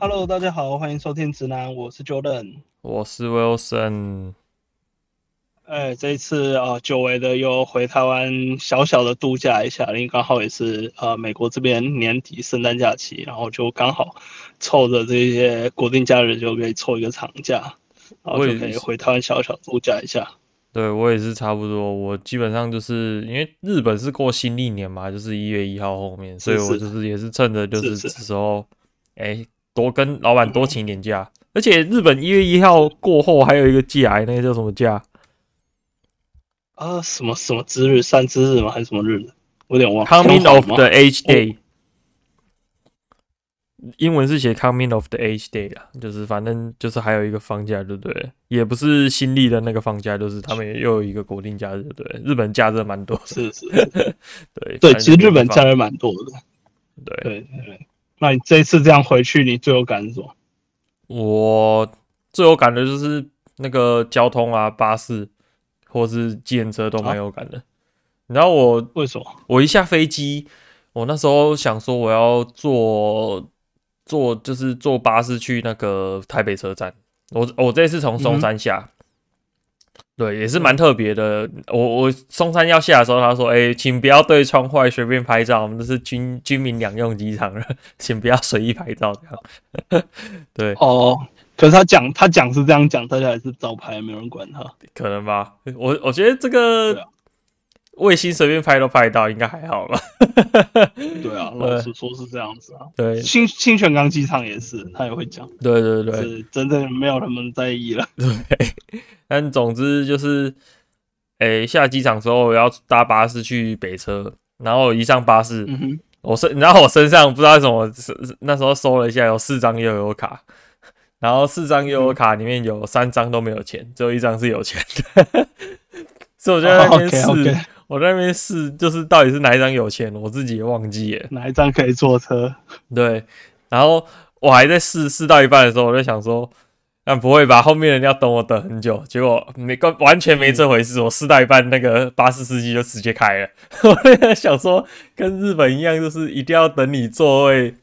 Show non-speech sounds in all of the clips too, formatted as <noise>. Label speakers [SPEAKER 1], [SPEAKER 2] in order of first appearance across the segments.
[SPEAKER 1] Hello，大家好，欢迎收听直男，我是 Jordan，
[SPEAKER 2] 我是 Wilson。
[SPEAKER 1] 哎，这一次啊、呃，久违的又回台湾小小的度假一下，因为刚好也是呃美国这边年底圣诞假期，然后就刚好凑着这些国定假日就可以凑一个长假，然后就可以回台湾小小度假一下。
[SPEAKER 2] 对，我也是差不多，我基本上就是因为日本是过新历年嘛，就是一月一号后面，所以我就是也是趁着就是这时候，哎，多跟老板多请点假，嗯、而且日本一月一号过后还有一个假，那个叫什么假？
[SPEAKER 1] 啊，什么什么之日，三之日吗？还是什么日有点忘了。
[SPEAKER 2] Coming of the Age Day，、哦、英文是写 Coming of the Age Day 啊，就是反正就是还有一个放假，对不对？也不是新历的那个放假，就是他们也又有一个国定假日，对，对？日本假日蛮多的，
[SPEAKER 1] 是是，是，对 <laughs> 对，其实日本假日蛮多的，对对对。那你这次这样回去，你最有感是什么？
[SPEAKER 2] 我最有感的就是那个交通啊，巴士。或是计程车都蛮有感的，你知道我
[SPEAKER 1] 为什么？
[SPEAKER 2] 我一下飞机，我那时候想说我要坐坐就是坐巴士去那个台北车站。我我这次从松山下，嗯、对，也是蛮特别的。我我松山要下的时候，他说：“哎、欸，请不要对窗外随便拍照，我们这是军军民两用机场了，<laughs> 请不要随意拍照。”这样，<laughs> 对
[SPEAKER 1] 哦。可是他讲，他讲是这样讲，大家还是照拍，没有人管他。
[SPEAKER 2] 可能吧，我我觉得这个卫星随便拍都拍到，应该还好吧。<laughs>
[SPEAKER 1] 对啊，<laughs> 老实说是这样子啊。
[SPEAKER 2] 对，
[SPEAKER 1] 新新泉岗机场也是，他也会讲。
[SPEAKER 2] 对对对，
[SPEAKER 1] 是真正没有他们在意了。<laughs>
[SPEAKER 2] 对，但总之就是，哎、欸，下机场之后要搭巴士去北车，然后一上巴士，嗯、我身，然后我身上不知道为什么，那时候搜了一下，有四张悠游卡。然后四张悠游卡里面有三张都没有钱，只有一张是有钱的。所以我在那边试，oh, okay, okay. 我在那边试，就是到底是哪一张有钱，我自己也忘记了。
[SPEAKER 1] 哪一张可以坐车？<laughs>
[SPEAKER 2] 对。然后我还在试，试到一半的时候，我就想说，但不会吧，后面人要等我等很久。结果没，完全没这回事。我试到一半，那个巴士司机就直接开了。<laughs> 我在想说，跟日本一样，就是一定要等你座位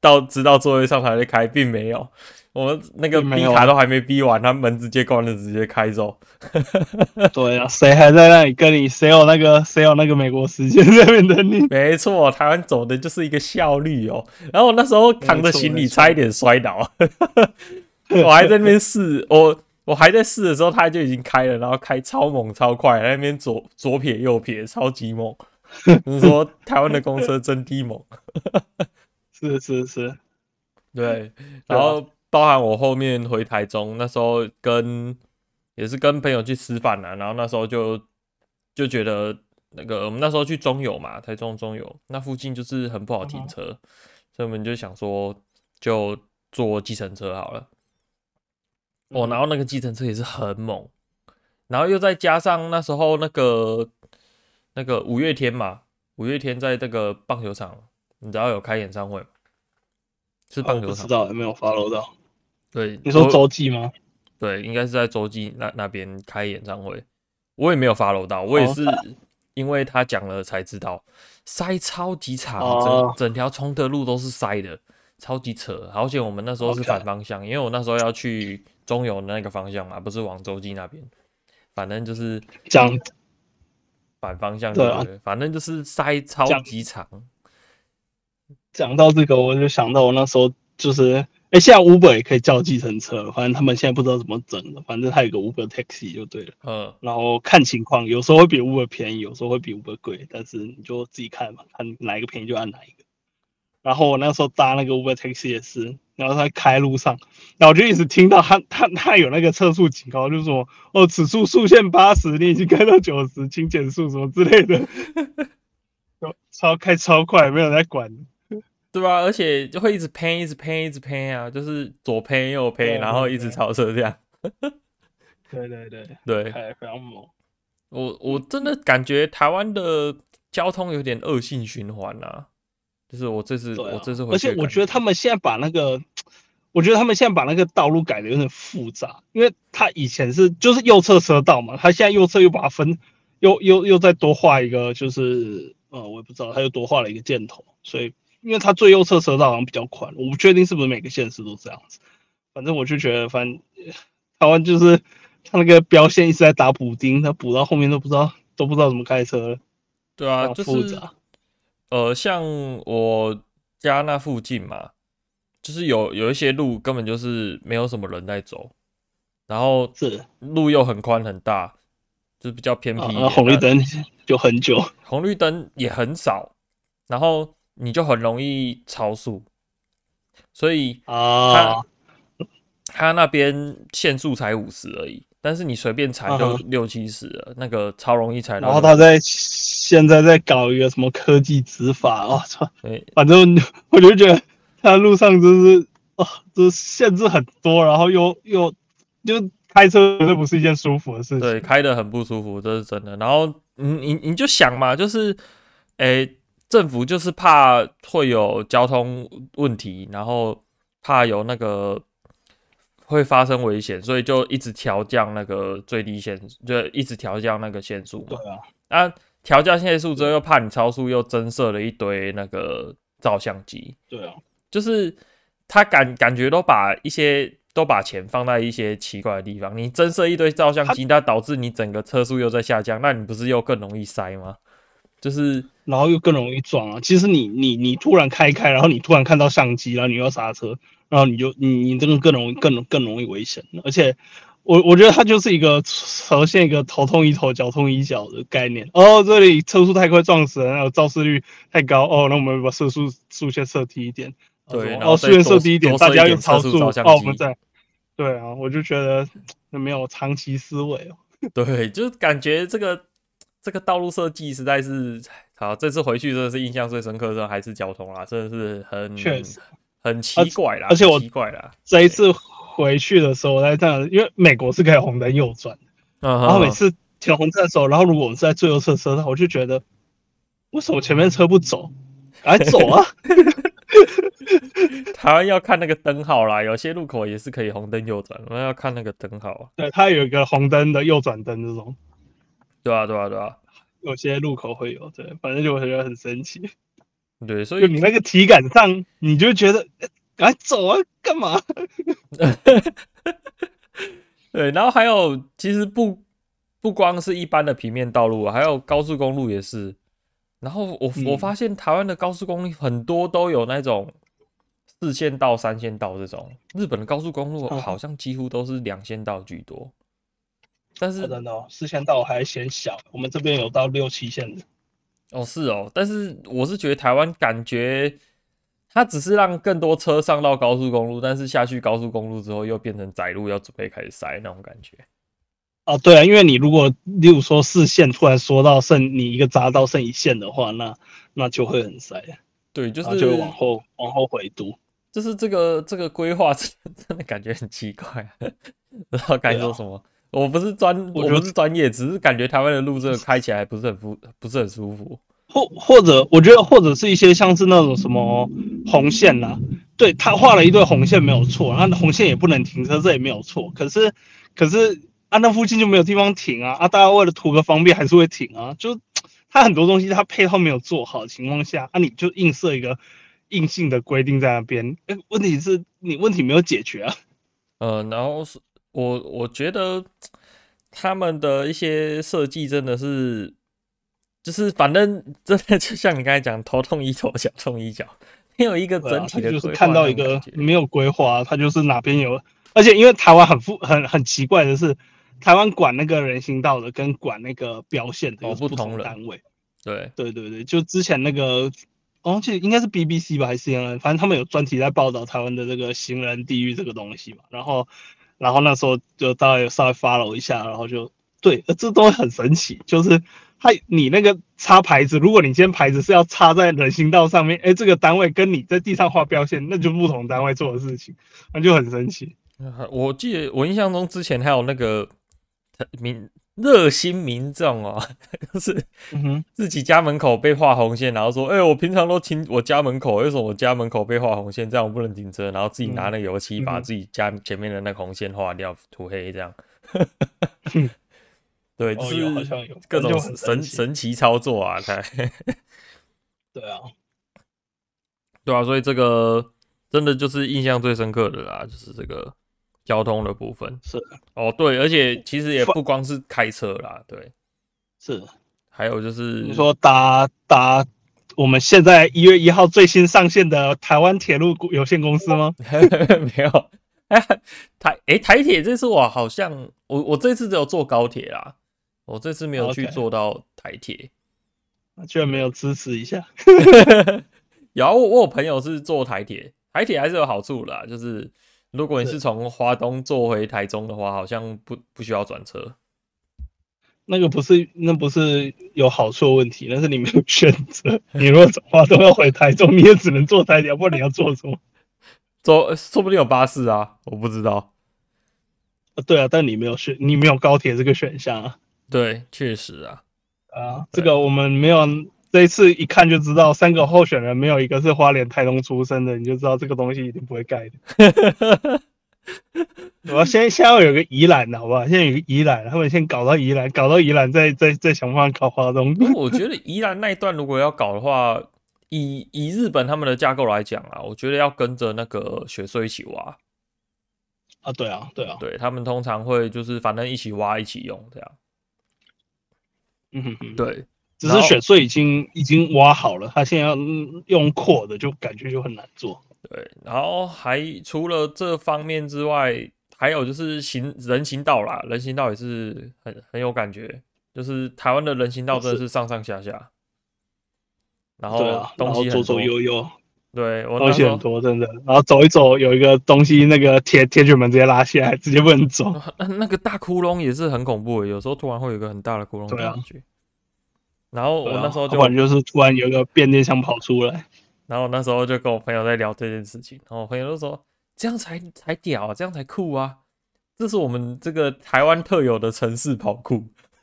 [SPEAKER 2] 到，直到座位上才会开，并没有。我那个逼卡都还没逼完，他门直接关了，直接开走。<laughs>
[SPEAKER 1] 对啊，谁还在那里跟你？谁有那个？谁有那个美国时间在那边等你？
[SPEAKER 2] 没错，台湾走的就是一个效率哦。然后我那时候扛着行李，差一点摔倒。<laughs> 我还在那边试，我我还在试的时候，他就已经开了，然后开超猛超快，那边左左撇右撇，超级猛。你说台湾的公车真低猛？<laughs>
[SPEAKER 1] 是是是，
[SPEAKER 2] 对，然后。包含我后面回台中，那时候跟也是跟朋友去吃饭啊，然后那时候就就觉得那个我们那时候去中油嘛，台中中油那附近就是很不好停车，嗯、所以我们就想说就坐计程车好了。哦，然后那个计程车也是很猛，然后又再加上那时候那个那个五月天嘛，五月天在这个棒球场，你知道有开演唱会吗？是棒球场，哦、不知道有没有 follow 到。对，你说周记吗？对，应该是在周记那那边开演唱会，我也没有 follow 到，我也是因为他讲了才知道，塞超级长，整整条崇德路都是塞的，超级扯。而且我们那时候是反方向，因为我那时候要去中游的那个方向嘛，不是往周记那边，反正就是讲反方向对，反正就是塞超级长。
[SPEAKER 1] 讲到这个，我就想到我那时候就是。哎，现在 Uber 也可以叫计程车了，反正他们现在不知道怎么整了。反正它有个 Uber Taxi 就对了。嗯，然后看情况，有时候会比 Uber 便宜，有时候会比 Uber 贵，但是你就自己看嘛，看哪一个便宜就按哪一个。然后我那时候搭那个 Uber Taxi 也是，然后他开路上，然后我就一直听到他他他有那个测速警告，就是说哦，此处速限八十，你已经开到九十，请减速什么之类的，<laughs> 超开超快，没有人在管。
[SPEAKER 2] 对吧？而且就会一直喷，一直喷，一直喷啊！就是左喷右喷，然后一直超车这样。<laughs> <laughs>
[SPEAKER 1] 对对对
[SPEAKER 2] 对，
[SPEAKER 1] 非常猛。
[SPEAKER 2] 我我真的感觉台湾的交通有点恶性循环啊！就是我这次，我这次回去，
[SPEAKER 1] 而且我觉得他们现在把那个，我觉得他们现在把那个道路改的有点复杂，因为他以前是就是右侧车道嘛，他现在右侧又把它分，又又又再多画一个，就是呃，我也不知道他又多画了一个箭头，所以。因为它最右侧车道好像比较宽，我不确定是不是每个县市都这样子。反正我就觉得，反正台湾就是它那个标线一直在打补丁，它补到后面都不知道都不知道怎么开车了。
[SPEAKER 2] 对啊，就是呃，像我家那附近嘛，就是有有一些路根本就是没有什么人在走，然后是路又很宽很大，就是比较偏僻，
[SPEAKER 1] 啊，红绿灯就很久，
[SPEAKER 2] 红绿灯也很少，然后你就很容易超速，所以
[SPEAKER 1] 啊。
[SPEAKER 2] 他那边限速才五十而已，但是你随便踩就六七十那个超容易踩到。
[SPEAKER 1] 然后他在现在在搞一个什么科技执法，我操！反正我就觉得他路上就是啊，就是限制很多，然后又又就开车绝对不是一件舒服的事情。
[SPEAKER 2] 对，开的很不舒服，这是真的。然后你你你就想嘛，就是诶、欸，政府就是怕会有交通问题，然后怕有那个。会发生危险，所以就一直调降那个最低限，就一直调降那个限速嘛。
[SPEAKER 1] 对啊，
[SPEAKER 2] 啊，调降限速之后又怕你超速，又增设了一堆那个照相机。
[SPEAKER 1] 对啊，
[SPEAKER 2] 就是他感感觉都把一些都把钱放在一些奇怪的地方。你增设一堆照相机，那导致你整个车速又在下降，那你不是又更容易塞吗？就是
[SPEAKER 1] 然后又更容易撞啊。其实你你你突然开开，然后你突然看到相机，然后你又要刹车。然后你就你你这个更容易更更容易危险，而且我我觉得它就是一个呈现一个头痛医头脚痛医脚的概念。哦，这里车速太快撞死人，然后肇事率太高。哦，那我们把车速速先设低一点。
[SPEAKER 2] 对，
[SPEAKER 1] 然后速限设低一点，大家又超速。哦，我们在。对啊，我就觉得没有长期思维哦。
[SPEAKER 2] 对，就感觉这个这个道路设计实在是好。这次回去真的是印象最深刻的还是交通啦，真的是很
[SPEAKER 1] 确实。
[SPEAKER 2] 很奇怪啦，
[SPEAKER 1] 而且我
[SPEAKER 2] 奇怪啦，
[SPEAKER 1] 这一次回去的时候，我在这样，因为美国是可以红灯右转，然后每次停红灯的时候，然后如果我们是在最右侧车道，我就觉得，为什么前面车不走，来走啊？<laughs>
[SPEAKER 2] 台湾要看那个灯号啦，有些路口也是可以红灯右转，我们要看那个灯号啊。<laughs>
[SPEAKER 1] 对，它有一个红灯的右转灯这种。
[SPEAKER 2] 对啊，对啊，对啊，
[SPEAKER 1] 有些路口会有，对，反正就我觉得很神奇。
[SPEAKER 2] 对，所以
[SPEAKER 1] 你那个体感上，你就觉得赶紧走啊，干嘛？<laughs>
[SPEAKER 2] 对，然后还有，其实不不光是一般的平面道路，还有高速公路也是。然后我、嗯、我发现台湾的高速公路很多都有那种四线道、三线道这种，日本的高速公路好像几乎都是两线道居多。但是
[SPEAKER 1] 真的哦，四线道还嫌小，我们这边有到六七线的。
[SPEAKER 2] 哦，是哦，但是我是觉得台湾感觉它只是让更多车上到高速公路，但是下去高速公路之后又变成窄路，要准备开始塞那种感觉。
[SPEAKER 1] 哦，对啊，因为你如果例如说四线突然缩到剩你一个匝道剩一线的话，那那就会很塞。
[SPEAKER 2] 对，就是
[SPEAKER 1] 就往后往后回堵，
[SPEAKER 2] 就是这个这个规划真 <laughs> 真的感觉很奇怪，<laughs> 不知道该说什么。我不是专，我不是专业，只是感觉台湾的路这个开起来不是很舒，不是很舒服。
[SPEAKER 1] 或或者，我觉得或者是一些像是那种什么红线啦，对，他画了一堆红线没有错，然后红线也不能停车，这也没有错。可是可是啊，那附近就没有地方停啊啊！大家为了图个方便还是会停啊。就他很多东西他配套没有做好的情况下，啊，你就硬设一个硬性的规定在那边，哎，问题是你问题没有解决啊。
[SPEAKER 2] 呃，然后是。我我觉得他们的一些设计真的是，就是反正真的就像你刚才讲，头痛医头，脚痛医脚，没有一个整体的、啊、
[SPEAKER 1] 就是看到一个没有规划，它就是哪边有，而且因为台湾很复很很奇怪的是，台湾管那个人行道的跟管那个标线的有不同单位。
[SPEAKER 2] 对
[SPEAKER 1] 对对对，就之前那个，哦，其实应该是 BBC 吧，还是 CNN，反正他们有专题在报道台湾的这个行人地狱这个东西嘛，然后。然后那时候就大概稍微 follow 一下，然后就对，这都很神奇，就是他你那个插牌子，如果你今天牌子是要插在人行道上面，哎，这个单位跟你在地上画标线，那就不同单位做的事情，那就很神奇。
[SPEAKER 2] 我记得我印象中之前还有那个名。热心民众哦，<laughs> 就是自己家门口被画红线，然后说：“哎、欸，我平常都停我家门口，为什么我家门口被画红线？这样我不能停车。”然后自己拿那个油漆把自己家前面的那个红线画掉，涂黑这样。对，就是各种神神奇操作啊！他，<laughs>
[SPEAKER 1] 对啊。
[SPEAKER 2] 对啊，所以这个真的就是印象最深刻的啦，就是这个交通的部分。
[SPEAKER 1] 是
[SPEAKER 2] 哦，对，而且其实也不光是开车啦，对，
[SPEAKER 1] 是，
[SPEAKER 2] 还有就是
[SPEAKER 1] 你说搭搭我们现在一月一号最新上线的台湾铁路有限公司吗？<laughs>
[SPEAKER 2] 没有，哎，台哎台铁这次我好像我我这次只有坐高铁啦，我这次没有去坐到台铁。
[SPEAKER 1] 居然没有支持一下，
[SPEAKER 2] 有我我有朋友是坐台铁，台铁还是有好处啦，就是如果你是从华东坐回台中的话，好像不不需要转车。
[SPEAKER 1] 那个不是那不是有好处的问题，那是你没有选择。你如果从华东要回台中，你也只能坐台铁，不然你要坐什么？
[SPEAKER 2] 坐说不定有巴士啊，我不知道。
[SPEAKER 1] 对啊，但你没有选，你没有高铁这个选项啊。
[SPEAKER 2] 对，确实啊。
[SPEAKER 1] 啊，这个我们没有，这一次一看就知道，三个候选人没有一个是花莲台东出生的，你就知道这个东西一定不会盖的。<laughs> 我要先先要有个宜兰的，好不好？现在有个宜兰，他们先搞到宜兰，搞到宜兰，再再再想办法搞花东。
[SPEAKER 2] 我觉得宜兰那一段如果要搞的话，以以日本他们的架构来讲啊，我觉得要跟着那个雪穗一起挖。
[SPEAKER 1] 啊，对啊，对啊，
[SPEAKER 2] 对他们通常会就是反正一起挖一起用这样。
[SPEAKER 1] 嗯哼哼，
[SPEAKER 2] 对，
[SPEAKER 1] 只是雪穗已经已经挖好了，他现在要用扩的，就感觉就很难做。
[SPEAKER 2] 对，然后还除了这方面之外，还有就是行人行道啦，人行道也是很很有感觉，就是台湾的人行道真的是上上下下，然后东西
[SPEAKER 1] 左左右右，
[SPEAKER 2] 对，我
[SPEAKER 1] 东西很多，真的。然后走一走，有一个东西，那个铁铁卷门直接拉下来，直接不能走。<laughs>
[SPEAKER 2] 那那个大窟窿也是很恐怖，有时候突然会有一个很大的窟窿的感觉。然后我那时候就，
[SPEAKER 1] 就是突然有一个变电箱跑出来。
[SPEAKER 2] 然后那时候就跟我朋友在聊这件事情，然后我朋友就说：“这样才才屌啊，这样才酷啊！这是我们这个台湾特有的城市跑酷。<laughs> ”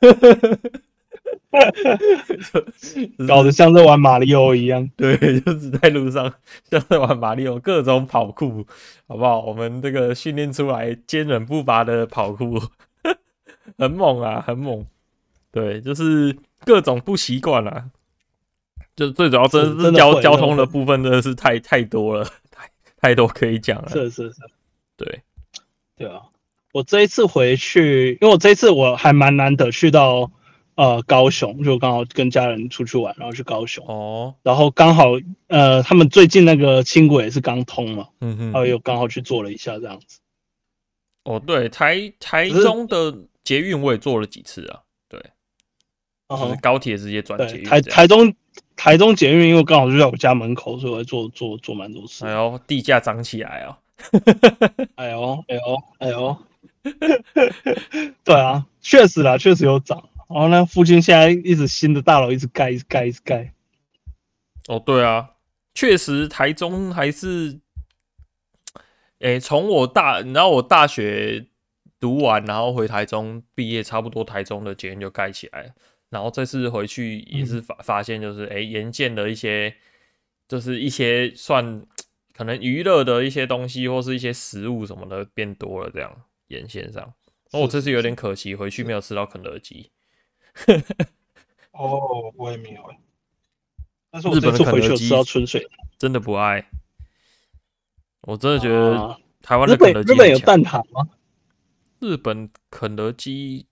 [SPEAKER 1] 搞得像在玩马里奥一样，
[SPEAKER 2] 对，就是在路上像在玩马里奥，各种跑酷，好不好？我们这个训练出来坚韧不拔的跑酷，<laughs> 很猛啊，很猛。对，就是各种不习惯啊，就最主要真的是交交通的部分真的是太太多了，太太多可以讲了。
[SPEAKER 1] 是是是，
[SPEAKER 2] 对
[SPEAKER 1] 对啊，我这一次回去，因为我这一次我还蛮难得去到。呃，高雄就刚好跟家人出去玩，然后去高雄
[SPEAKER 2] 哦，
[SPEAKER 1] 然后刚好呃，他们最近那个轻轨也是刚通嘛，
[SPEAKER 2] 嗯哼，
[SPEAKER 1] 然后又刚好去坐了一下这样子。
[SPEAKER 2] 哦，对，台台中的捷运我也坐了几次啊，对，就是高铁直接转捷运。
[SPEAKER 1] 台台中台中捷运因为刚好就在我家门口，所以我坐坐坐蛮多次。
[SPEAKER 2] 哎呦，地价涨起来 <laughs> 啊！
[SPEAKER 1] 哎呦哎呦哎呦，对啊，确实啦，确实有涨。然后呢，附近现在一直新的大楼一直盖，一直盖，一直盖。
[SPEAKER 2] 哦，对啊，确实台中还是，诶、欸，从我大，你知道我大学读完，然后回台中毕业，差不多台中的捷运就盖起来。然后这次回去也是发发现，就是诶，沿线的一些，就是一些算可能娱乐的一些东西，或是一些食物什么的变多了，这样沿线上。哦，这次有点可惜，回去没有吃到肯德基。
[SPEAKER 1] 哦，我也没有哎。但是我这次回去吃到春水，<laughs>
[SPEAKER 2] 真的不爱。我真的觉得台湾的
[SPEAKER 1] 肯德基，日本有蛋挞吗？
[SPEAKER 2] 日本肯德基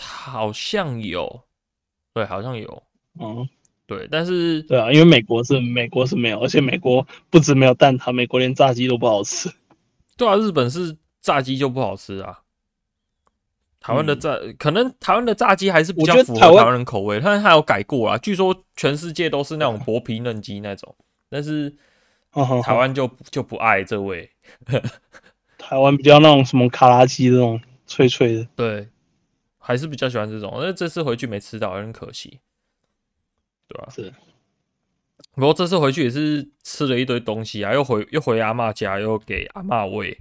[SPEAKER 2] 好像有，对，好像有。
[SPEAKER 1] 嗯，
[SPEAKER 2] 对，但是
[SPEAKER 1] 对啊，因为美国是美国是没有，而且美国不止没有蛋挞，美国连炸鸡都不好吃。
[SPEAKER 2] 对啊，日本是炸鸡就不好吃啊。台湾的炸、嗯、可能台湾的炸鸡还是比较符合台湾人口味，但是它有改过啊。据说全世界都是那种薄皮嫩鸡那种，但是台湾就就不爱这味。
[SPEAKER 1] 台湾比较那种什么卡拉鸡那种脆脆的，
[SPEAKER 2] 对，还是比较喜欢这种。那这次回去没吃到，有点可惜，对吧、啊？
[SPEAKER 1] 是。
[SPEAKER 2] 不过这次回去也是吃了一堆东西啊，又回又回阿嬷家，又给阿嬷喂，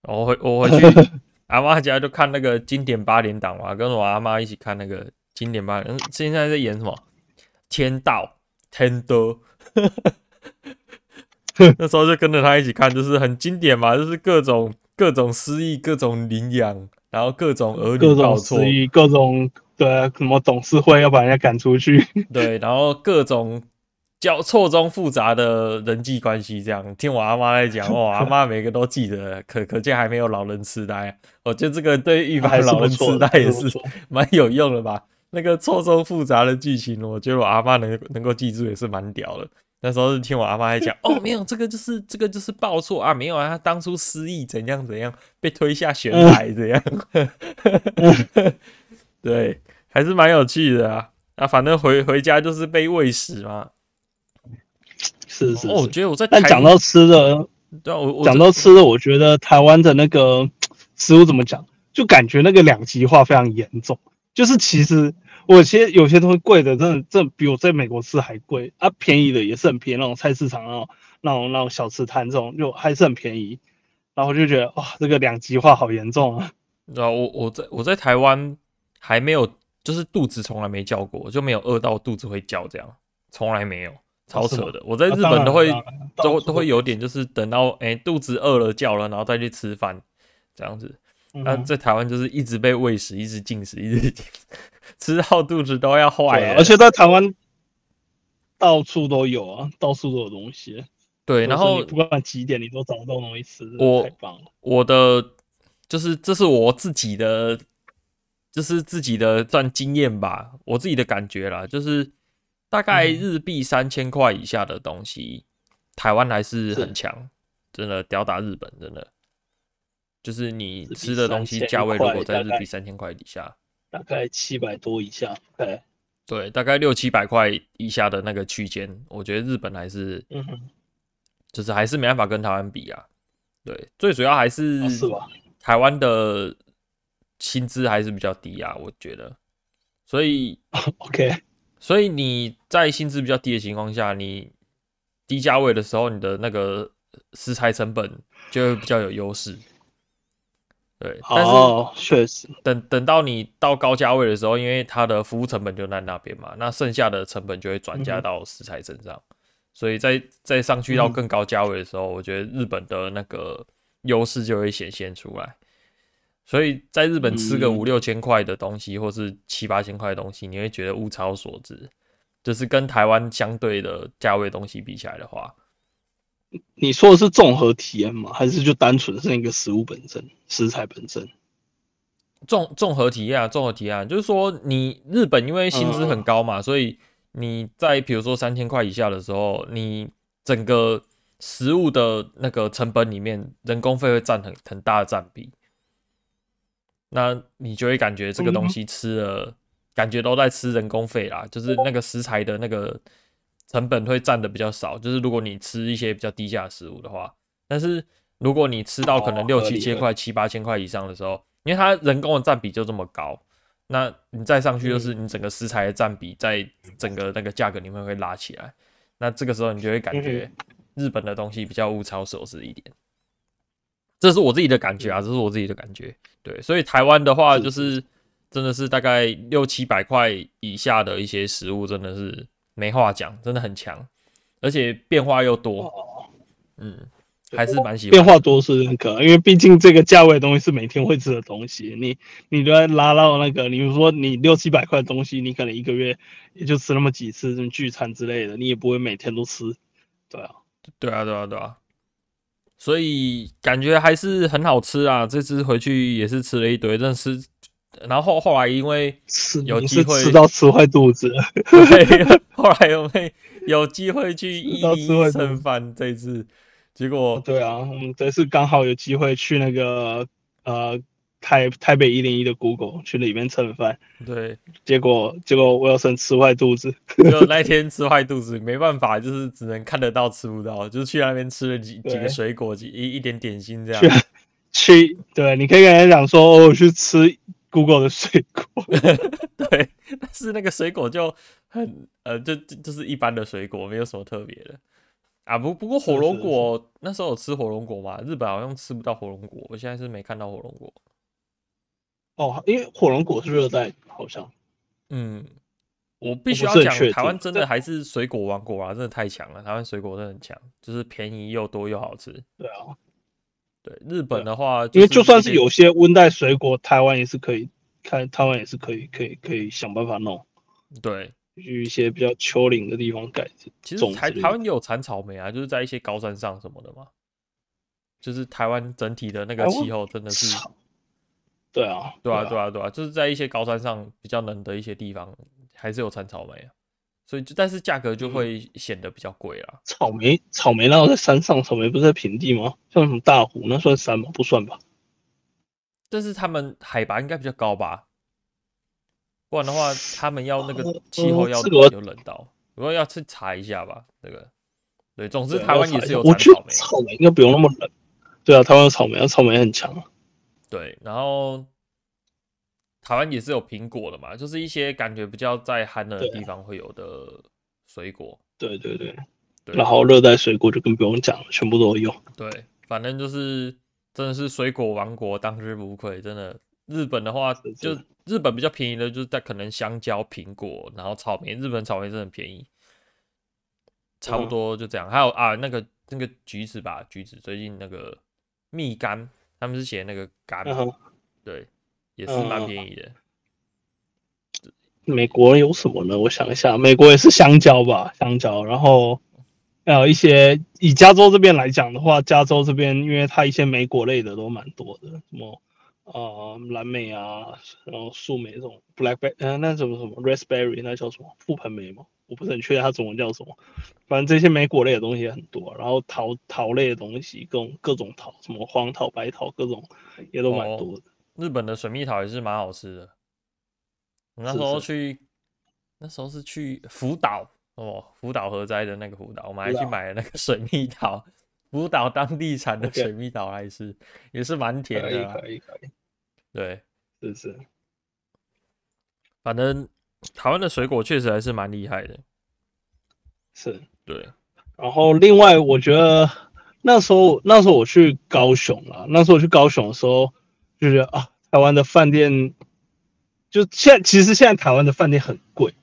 [SPEAKER 2] 然后回我回去。<laughs> 阿妈家就看那个经典八点档嘛，跟我阿妈一起看那个经典八点。现在在演什么？天道天道，<laughs> 那时候就跟着他一起看，就是很经典嘛，就是各种各种失忆，各种领养，然后各种儿女搞错，
[SPEAKER 1] 各种对什么董事会要把人家赶出去，
[SPEAKER 2] 对，然后各种交错综复杂的人际关系，这样听我阿妈在讲，哇，阿妈每个都记得，可可见还没有老人痴呆。我觉得这个对预防老人痴呆也是 <laughs> 蛮有用的吧。那个错综复杂的剧情，我觉得我阿妈能能够记住也是蛮屌的。那时候是听我阿妈在讲，<laughs> 哦，没有，这个就是这个就是报错啊，没有啊，他当初失忆怎样怎样，被推下悬崖怎样。<laughs> 对，还是蛮有趣的啊。啊，反正回回家就是被喂食嘛。
[SPEAKER 1] 是是，是，
[SPEAKER 2] 哦，我觉得我在。
[SPEAKER 1] 但讲到吃的，对啊，我讲到吃的，我觉得台湾的那个食物怎么讲，就感觉那个两极化非常严重。就是其实我其实有些东西贵的，真的真的比我在美国吃还贵啊，便宜的也是很便宜，那种菜市场啊，那种那种小吃摊这种就还是很便宜。然后我就觉得哇，这个两极化好严重啊。
[SPEAKER 2] 然后我我在我在台湾还没有，就是肚子从来没叫过，就没有饿到肚子会叫这样，从来没有。超扯的！我在日本都会都都会有点，就是等到哎、欸、肚子饿了叫了，然后再去吃饭这样子。那在台湾就是一直被喂食，一直进食，一直进，吃到肚子都要坏了。
[SPEAKER 1] 而且在台湾到处都有啊，到处都有东西。
[SPEAKER 2] 对，然后
[SPEAKER 1] 不管几点你都找得到东西吃，
[SPEAKER 2] 我
[SPEAKER 1] 太棒了。
[SPEAKER 2] 我的就是这是我自己的，就是自己的算经验吧，我自己的感觉啦，就是。大概日币三千块以下的东西，嗯、台湾还是很强，真的吊打日本，真的。就是你吃的东西价位如果在日币三千块以下，
[SPEAKER 1] 大概七百多以下，对，
[SPEAKER 2] 对，大概六七百块以下的那个区间，我觉得日本还是，嗯哼，就是还是没办法跟台湾比啊。对，最主要还是台湾的薪资还是比较低啊，我觉得。所以，<laughs>
[SPEAKER 1] OK。
[SPEAKER 2] 所以你在薪资比较低的情况下，你低价位的时候，你的那个食材成本就会比较有优势。对，但是
[SPEAKER 1] 确实，
[SPEAKER 2] 等等到你到高价位的时候，因为它的服务成本就在那边嘛，那剩下的成本就会转嫁到食材身上。所以在再上去到更高价位的时候，我觉得日本的那个优势就会显现出来。所以在日本吃个五六千块的东西，嗯、或是七八千块的东西，你会觉得物超所值。就是跟台湾相对的价位东西比起来的话，
[SPEAKER 1] 你说的是综合体验吗？还是就单纯是那个食物本身、食材本身？
[SPEAKER 2] 综综合体验啊，综合体验就是说，你日本因为薪资很高嘛，嗯、所以你在比如说三千块以下的时候，你整个食物的那个成本里面，人工费会占很很大的占比。那你就会感觉这个东西吃了，嗯、感觉都在吃人工费啦，就是那个食材的那个成本会占的比较少。就是如果你吃一些比较低价的食物的话，但是如果你吃到可能六七千块、七八千块以上的时候，因为它人工的占比就这么高，那你再上去就是你整个食材的占比在整个那个价格里面会拉起来。那这个时候你就会感觉日本的东西比较物超所值一点。这是我自己的感觉啊，这是我自己的感觉。对，所以台湾的话，就是真的是大概六七百块以下的一些食物，真的是没话讲，真的很强，而且变化又多。嗯，还是蛮喜欢。
[SPEAKER 1] 变化多是认可，因为毕竟这个价位的东西是每天会吃的东西。你你都要拉到那个，你比如说你六七百块的东西，你可能一个月也就吃那么几次，这种聚餐之类的，你也不会每天都吃。对啊，
[SPEAKER 2] 对啊，对啊，对啊。所以感觉还是很好吃啊！这次回去也是吃了一堆，但是然后后来因为有机会
[SPEAKER 1] 吃，到吃坏肚子，<laughs>
[SPEAKER 2] 对，后来有没有机会去一零一蹭饭？这次结果
[SPEAKER 1] 对啊，我们这次刚好有机会去那个呃。台台北一零一的 Google 去里面蹭饭，
[SPEAKER 2] 对，
[SPEAKER 1] 结果结果我要生吃坏肚子，
[SPEAKER 2] 就那天吃坏肚子，没办法，就是只能看得到吃不到，就是去那边吃了几几个水果，几一一点点心这样。
[SPEAKER 1] 去，对，你可以跟人家讲说，我去吃 Google 的水果，<laughs>
[SPEAKER 2] 对，但是那个水果就很呃，就就是一般的水果，没有什么特别的啊。不不过火龙果那时候有吃火龙果嘛？日本好像吃不到火龙果，我现在是没看到火龙果。
[SPEAKER 1] 哦，因为火龙果是热带，好像。
[SPEAKER 2] 嗯，我必须要讲，台湾真的还是水果王国啊，真的太强了。台湾水果真的很强，就是便宜又多又好吃。
[SPEAKER 1] 对啊，
[SPEAKER 2] 对日本的话，
[SPEAKER 1] 因为就算是有些温带水果，台湾也是可以，看台湾也是可以，可以，可以想办法弄。
[SPEAKER 2] 对，
[SPEAKER 1] 去一些比较丘陵的地方改。
[SPEAKER 2] 其实台台湾也有产草莓啊，就是在一些高山上什么的嘛。就是台湾整体的那个气候真的是，
[SPEAKER 1] 对啊，
[SPEAKER 2] 对啊，对啊，对啊，就是在一些高山上比较冷的一些地方，还是有产草莓啊。所以，但是价格就会显得比较贵啊。
[SPEAKER 1] 草莓，草莓那在山上，草莓不是在平地吗？像什么大湖，那算山吗？不算吧。
[SPEAKER 2] 但是他们海拔应该比较高吧？不然的话，他们要那个气候要有冷到，如果要去查一下吧。这个，对，总之台湾也是有产草莓。
[SPEAKER 1] 草莓应该不用那么冷。对啊，台湾有草莓，草莓很强。
[SPEAKER 2] 对，然后。台湾也是有苹果的嘛，就是一些感觉比较在寒冷的地方会有的水果。
[SPEAKER 1] 对对对，对，然后热带水果就更不用讲了，全部都有。
[SPEAKER 2] 对，反正就是真的是水果王国，当之无愧。真的，日本的话，就日本比较便宜的，就是在可能香蕉、苹果，然后草莓。日本草莓真的很便宜，差不多就这样。嗯、还有啊，那个那个橘子吧，橘子最近那个蜜柑，他们是写那个柑、嗯，对。也是蛮便宜的。
[SPEAKER 1] 嗯。美国有什么呢？我想一下，美国也是香蕉吧，香蕉。然后还有一些以加州这边来讲的话，加州这边因为它一些莓果类的都蛮多的，什么呃蓝莓啊，然后树莓这种 blackberry，呃那什么什么 raspberry，那叫什么覆盆莓吗？我不是很确定它中文叫什么。反正这些莓果类的东西也很多，然后桃桃类的东西，各种各种桃，什么黄桃、白桃，各种也都蛮多的。哦
[SPEAKER 2] 日本的水蜜桃也是蛮好吃的。那时候去，那时候是去福岛哦，福岛核灾的那个福岛，我们还去买了那个水蜜桃，福岛当地产的水蜜桃来吃，也是蛮甜的。可以可以。对，
[SPEAKER 1] 是是。
[SPEAKER 2] 反正台湾的水果确实还是蛮厉害的。
[SPEAKER 1] 是。
[SPEAKER 2] 对。
[SPEAKER 1] 然后另外，我觉得那时候那时候我去高雄了，那时候我去高雄的时候。就是啊，台湾的饭店，就现在其实现在台湾的饭店很贵，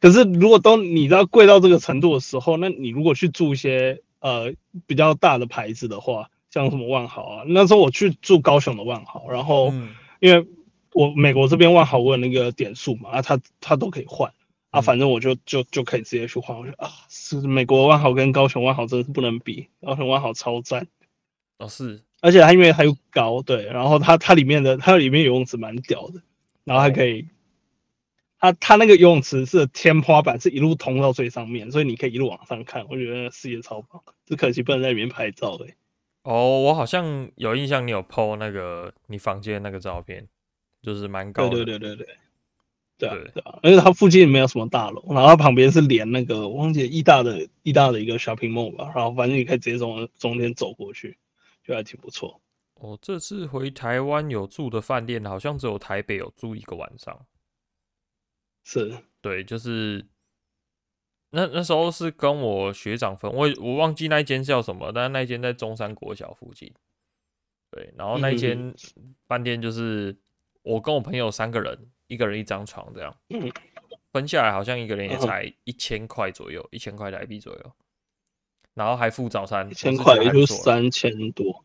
[SPEAKER 1] 可是如果都你知道贵到这个程度的时候，那你如果去住一些呃比较大的牌子的话，像什么万豪啊，那时候我去住高雄的万豪，然后因为我美国这边万豪我有那个点数嘛，啊他他都可以换啊，反正我就就就可以直接去换，我觉得啊，是美国万豪跟高雄万豪真的是不能比，高雄万豪超赞，
[SPEAKER 2] 哦是。
[SPEAKER 1] 而且它因为它又高，对，然后它它里面的它里面游泳池蛮屌的，然后还可以，它它那个游泳池是天花板，是一路通到最上面，所以你可以一路往上看，我觉得视野超棒，只可惜不能在里面拍照哎。
[SPEAKER 2] 哦，我好像有印象，你有 po 那个你房间那个照片，就是蛮高的。
[SPEAKER 1] 对对对对对，对啊对啊，而且它附近没有什么大楼，然后它旁边是连那个我忘记义大的义大的一个 shopping mall 吧，然后反正你可以直接从中间走过去。就还挺不错。
[SPEAKER 2] 我、哦、这次回台湾有住的饭店，好像只有台北有住一个晚上。
[SPEAKER 1] 是，
[SPEAKER 2] 对，就是那那时候是跟我学长分，我我忘记那一间叫什么，但是那一间在中山国小附近。对，然后那一间饭店就是我跟我朋友三个人，嗯、一个人一张床这样，嗯，分下来好像一个人也才一千块左右，一千块台币左右。然后还付早餐，一千块也就
[SPEAKER 1] 三千多。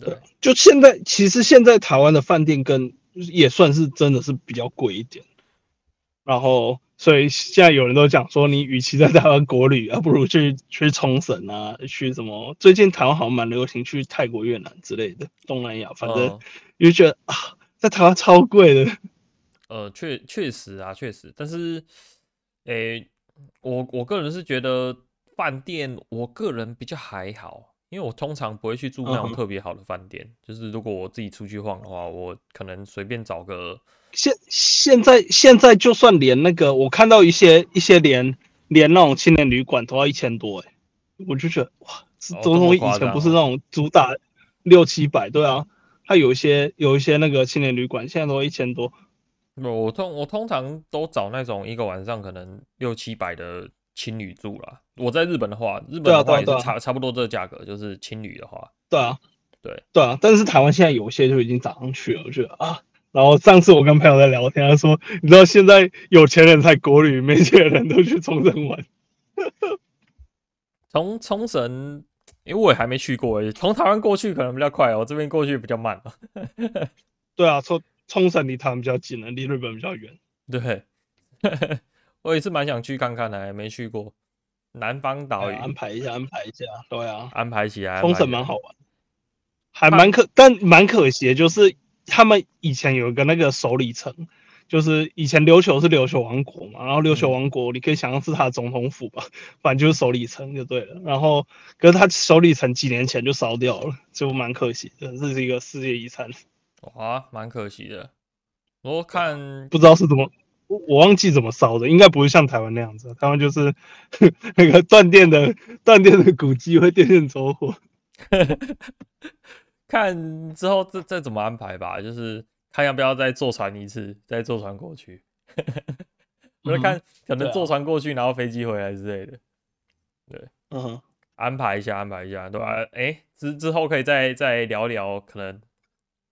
[SPEAKER 1] 对，就现在，其实现在台湾的饭店跟也算是真的是比较贵一点。然后，所以现在有人都讲说，你与其在台湾国旅，还不如去去冲绳啊，去什么？最近台湾好像蛮流行去泰国、越南之类的东南亚，反正就觉得啊，在台湾超贵的。<laughs>
[SPEAKER 2] 呃，确确实啊，确实，但是，诶，我我个人是觉得。饭店，我个人比较还好，因为我通常不会去住那种特别好的饭店。嗯。就是如果我自己出去晃的话，我可能随便找个。
[SPEAKER 1] 现现在现在就算连那个，我看到一些一些连连那种青年旅馆都要一千多哎，我就觉得哇，这东西以前不是那种主打六七百，对啊，它有一些有一些那个青年旅馆现在都一千多。
[SPEAKER 2] 我通我通常都找那种一个晚上可能六七百的。青旅住了，我在日本的话，日本的话也是差、啊啊、差不多这个价格，就是青旅的话，
[SPEAKER 1] 对啊，
[SPEAKER 2] 对
[SPEAKER 1] 对啊，但是台湾现在有些就已经涨上去了，我觉得啊，然后上次我跟朋友在聊天，他说，你知道现在有钱人才国旅，没钱人都去冲绳玩。<laughs>
[SPEAKER 2] 从冲绳，因为我也还没去过，从台湾过去可能比较快，我这边过去比较慢。<laughs>
[SPEAKER 1] 对啊，冲冲绳离台湾比较近，离日本比较远。
[SPEAKER 2] 对。我也是蛮想去看看的，还没去过。南方岛屿，
[SPEAKER 1] 安排一下，安排一下，对啊，
[SPEAKER 2] 安排起来。
[SPEAKER 1] 封神蛮好玩，还蛮可，但蛮可惜的，就是他们以前有一个那个首里城，就是以前琉球是琉球王国嘛，然后琉球王国你可以想象是他的总统府吧，反正就是首里城就对了。然后，可是他首里城几年前就烧掉了，就蛮可惜的，这是一个世界遗产。
[SPEAKER 2] 哇，蛮可惜的。我看
[SPEAKER 1] 不知道是怎么。我忘记怎么烧的，应该不会像台湾那样子。台湾就是 <laughs> 那个断电的断电的古迹会电电走火。<laughs>
[SPEAKER 2] 看之后再再怎么安排吧，就是看要不要再坐船一次，再坐船过去。<laughs> 我就看可能坐船过去，然后飞机回来之类的。对，嗯，安排一下，安排一下，对吧？哎，之之后可以再再聊聊，可能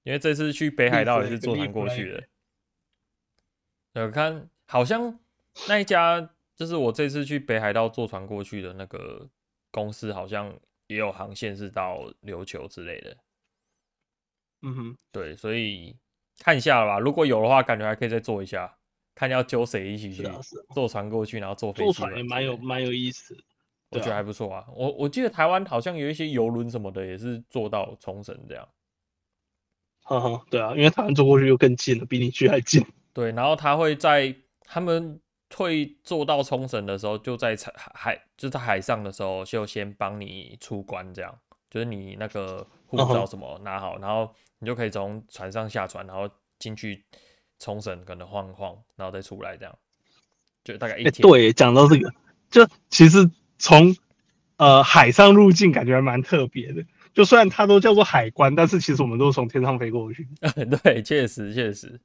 [SPEAKER 2] 因为这次去北海道也是坐船过去的。我看好像那一家就是我这次去北海道坐船过去的那个公司，好像也有航线是到琉球之类的。
[SPEAKER 1] 嗯哼，
[SPEAKER 2] 对，所以看一下了吧。如果有的话，感觉还可以再坐一下，看要揪谁一起去坐船过去，然后坐飞机。
[SPEAKER 1] 坐船也蛮有蛮有意思，
[SPEAKER 2] 我觉得还不错啊。我我记得台湾好像有一些游轮什么的，也是坐到冲绳这样。
[SPEAKER 1] 哈哈，对啊，因为台湾坐过去又更近了，比你去还近。
[SPEAKER 2] 对，然后他会在他们会坐到冲绳的时候，就在海海就在海上的时候，就先帮你出关，这样就是你那个护照什么拿好，然后你就可以从船上下船，然后进去冲绳，可能晃一晃，然后再出来，这样就大概一天。
[SPEAKER 1] 对，讲到这个，就其实从呃海上入境感觉还蛮特别的，就虽然它都叫做海关，但是其实我们都是从天上飞过去。<laughs>
[SPEAKER 2] 对，确实确实，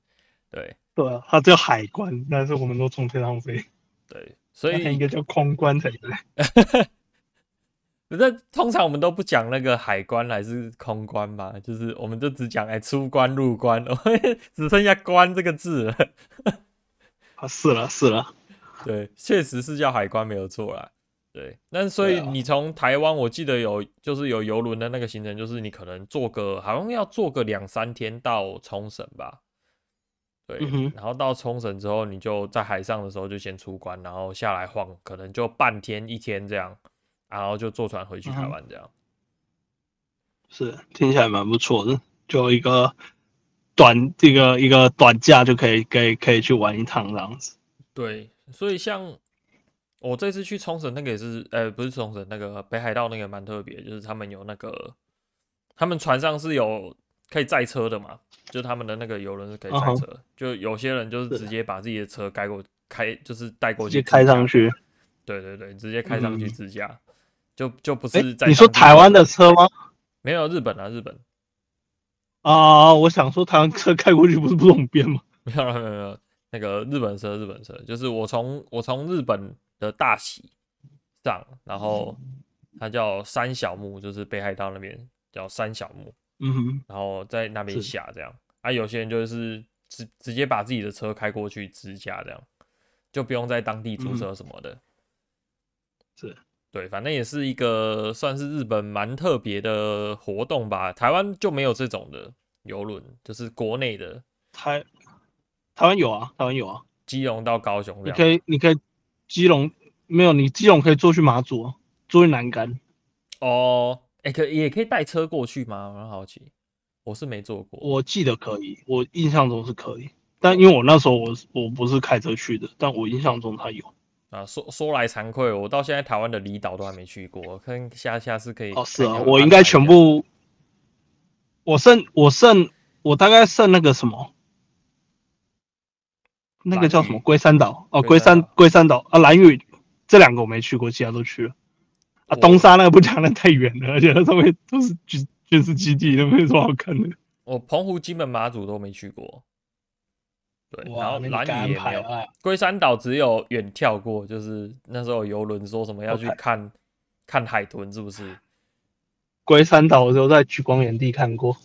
[SPEAKER 2] 对。
[SPEAKER 1] 对啊，它叫海关，但是我们都从天上飞。
[SPEAKER 2] 对，所 <laughs> 以
[SPEAKER 1] 应该叫空关才对。<laughs>
[SPEAKER 2] 那通常我们都不讲那个海关还是空关嘛，就是我们就只讲哎出关入关，我们 <laughs> 只剩下关这个字了。
[SPEAKER 1] 啊，是了是了，
[SPEAKER 2] 对，确实是叫海关没有错啦。对，那所以你从台湾，我记得有就是有游轮的那个行程，就是你可能坐个好像要坐个两三天到冲绳吧。对，然后到冲绳之后，你就在海上的时候就先出关，然后下来晃，可能就半天一天这样，然后就坐船回去台湾这样。嗯、
[SPEAKER 1] 是，听起来蛮不错的，就一个短这个一个短假就可以可以可以去玩一趟这样子。
[SPEAKER 2] 对，所以像我这次去冲绳那个也是，呃，不是冲绳那个北海道那个蛮特别，就是他们有那个，他们船上是有。可以载车的嘛？就他们的那个游轮是可以载车，uh -huh. 就有些人就是直接把自己的车开过开，就是带过去，
[SPEAKER 1] 直接开上去。
[SPEAKER 2] 对对对，直接开上去自驾，嗯，就就不是在。
[SPEAKER 1] 你说台湾的车吗？
[SPEAKER 2] 没有，日本啊，日本。
[SPEAKER 1] 啊，我想说台湾车开过去不是不方便吗？<laughs>
[SPEAKER 2] 没有没有没有，那个日本车，日本车，就是我从我从日本的大喜上，然后它叫三小木，就是北海道那边叫三小木。
[SPEAKER 1] 嗯哼，
[SPEAKER 2] 然后在那边下这样，啊，有些人就是直直接把自己的车开过去自驾这样，就不用在当地租车什么的。
[SPEAKER 1] 是，
[SPEAKER 2] 对，反正也是一个算是日本蛮特别的活动吧。台湾就没有这种的游轮，就是国内的。
[SPEAKER 1] 台台湾有啊，台湾有啊，
[SPEAKER 2] 基隆到高雄，
[SPEAKER 1] 你可以你可以基隆没有，你基隆可以坐去马祖，坐去南竿。
[SPEAKER 2] 哦。欸、可也可以带车过去吗？我很好奇，我是没坐过。
[SPEAKER 1] 我记得可以，我印象中是可以，但因为我那时候我我不是开车去的，但我印象中他有。
[SPEAKER 2] 啊，说说来惭愧，我到现在台湾的离岛都还没去过，看下下次可以。
[SPEAKER 1] 哦，是啊，我应该全部。我剩我剩我大概剩那个什么，那个叫什么龟山岛哦，龟山龟山岛啊，蓝屿这两个我没去过，其他都去了。啊，东沙那个不讲，那太远了，而且那上面都是军军事基地，都没什么好看的。
[SPEAKER 2] 我澎湖、金门、马祖都没去过，对，然后兰屿也没有。龟山岛只有远眺过，就是那时候游轮说什么要去看看海豚，是不是？
[SPEAKER 1] 龟山岛的时候在去光原地看过，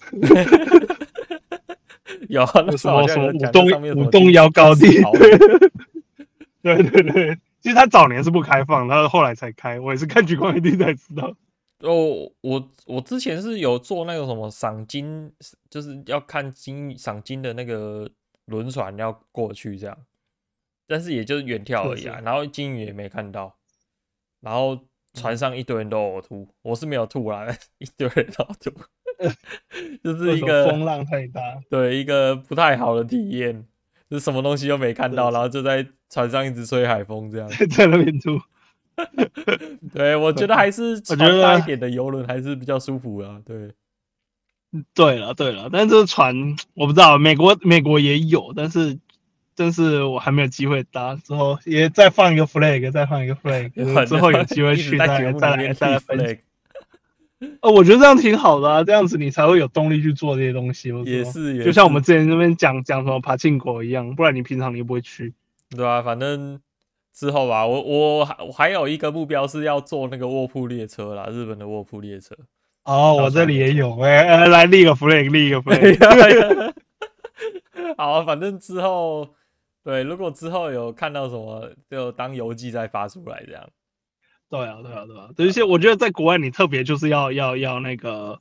[SPEAKER 1] <laughs>
[SPEAKER 2] 有那时候什么
[SPEAKER 1] 武东武东窑高地，<laughs> <laughs> 对对对。其实他早年是不开放，然后后来才开。我也是看举光一定才知道。
[SPEAKER 2] 哦，我我之前是有坐那个什么赏金，就是要看金赏金的那个轮船要过去这样。但是也就是远眺而已啊。然后金鱼也没看到，然后船上一堆人都呕吐，我是没有吐啦，<laughs> 一堆人都吐，<laughs> 就是一个
[SPEAKER 1] 风浪太大，
[SPEAKER 2] 对，一个不太好的体验，就是什么东西都没看到，然后就在船上一直吹海风这样，<laughs>
[SPEAKER 1] 在那边住。<laughs>
[SPEAKER 2] 对，我觉得还是 <laughs> 船大一点的游轮还是比较舒服啊。对，
[SPEAKER 1] 对了，对了，但是这个船我不知道，美国美国也有，但是但是我还没有机会搭，之后也再放一个 flag，再放一个 flag，之后有机会去再来再来再来分享。呃，我觉得这样挺好的啊，这样子你才会有动力去做这些东西。
[SPEAKER 2] 也是，也是，
[SPEAKER 1] 就像我们之前那边讲讲什么爬进国一样，不然你平常你也不会去，
[SPEAKER 2] 对啊，反正。之后吧，我我还我还有一个目标是要坐那个卧铺列车啦，日本的卧铺列车。
[SPEAKER 1] 哦，我这里也有，哎、欸，来立个 flag，立个 flag。<laughs>
[SPEAKER 2] 好啊，反正之后，对，如果之后有看到什么，就当游记再发出来这样。
[SPEAKER 1] 对啊，对啊，对啊，这些我觉得在国外你特别就是要要要那个。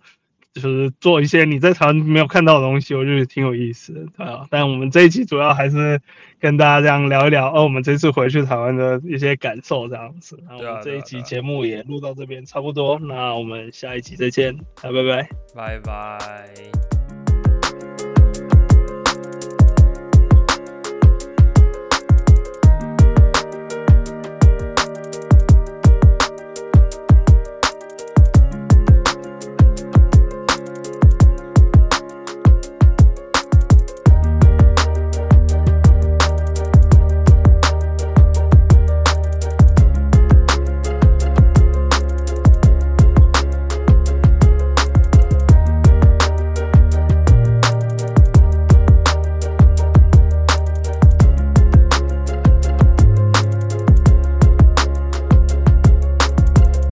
[SPEAKER 1] 就是做一些你在台湾没有看到的东西，我觉得挺有意思的，对啊。但我们这一期主要还是跟大家这样聊一聊，哦，我们这次回去台湾的一些感受这样子。那我们这一期节目也录到这边差不多，那我们下一期再见，拜拜拜，
[SPEAKER 2] 拜拜。